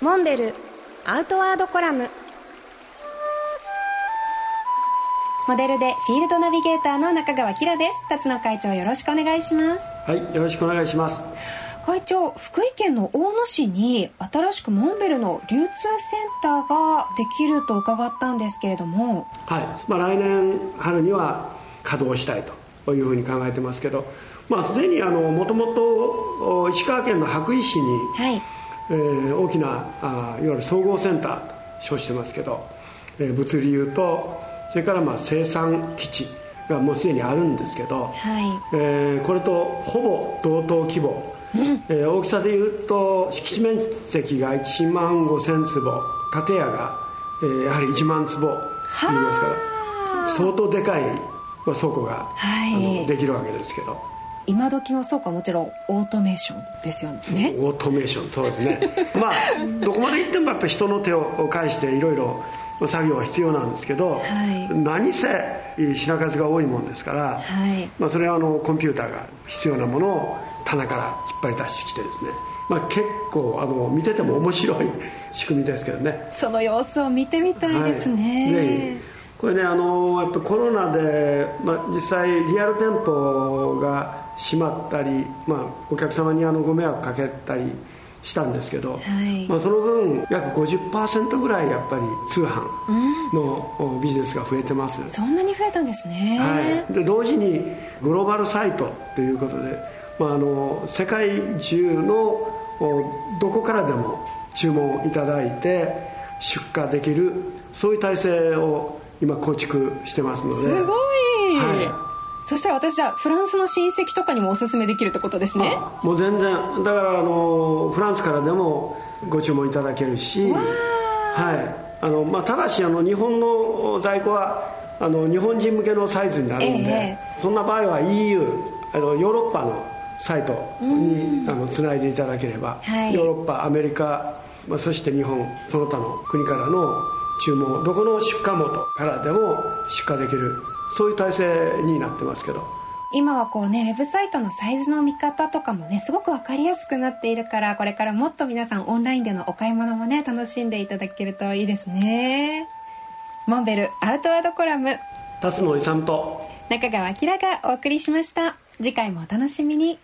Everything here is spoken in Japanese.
モンベルアウトワードコラム。モデルでフィールドナビゲーターの中川きらです。辰野会長よろしくお願いします。はいよろしくお願いします。会長福井県の大野市に新しくモンベルの流通センターができると伺ったんですけれども。はい、まあ、来年春には稼働したいというふうに考えてますけどまあすでにもともと石川県の羽咋市に、はいえー大きなあいわゆる総合センターと称してますけど、えー物流とそれからまあ生産基地がもうすでにあるんですけど、はい。えーこれとほぼ同等規模、えー大きさでいうと敷地面積が1万5000坪。建屋が、えーやはり1万坪いりますから相当でかいまあ倉庫が、はい。あのできるわけですけど今時の倉庫はもちろんオートメーションですよね。オートメーションそうですね。まあどこまで行ってもやっぱり人の手を介していろいろ作業は必要なんですけど、はい。何せ品数が多いもんですから、はい。まあ、それはあのコンピューターが必要なものを棚から引っ張り出してきてですね、まあ、結構あの見てても面白い仕組みですけどね。その様子を見てみたいですね、はい、これねあのやっぱコロナで、まあ、実際リアル店舗が閉まったり、まあ、お客様にあのご迷惑かけたりしたんですけど、はい。まあ、その分約50%ぐらいやっぱり通販のおビジネスが増えてます、そんなに増えたんですね、はい、で同時にグローバルサイトということで、まあ、あの世界中のおどこからでも注文いただいて出荷できるそういう体制を今構築してますので。すごい、はそしたら私じゃあフランスの親戚とかにもおすすめできるってことですね。あもう全然。だからあのフランスからでもご注文いただけるし、はい。あのまあ、ただしあの日本の在庫はあの日本人向けのサイズになるんで、えそんな場合は EU あのヨーロッパのサイトにあのつないでいただければ、はい。ヨーロッパアメリカ、まあ、そして日本その他の国からの注文をどこの出荷元からでも出荷できるそういう体制になってますけど。今はこうねウェブサイトのサイズの見方とかもねすごく分かりやすくなっているからこれからもっと皆さんオンラインでのお買い物もね楽しんでいただけるといいですね。モンベルアウトワードコラム。辰野勇と中川明がお送りしました。次回もお楽しみに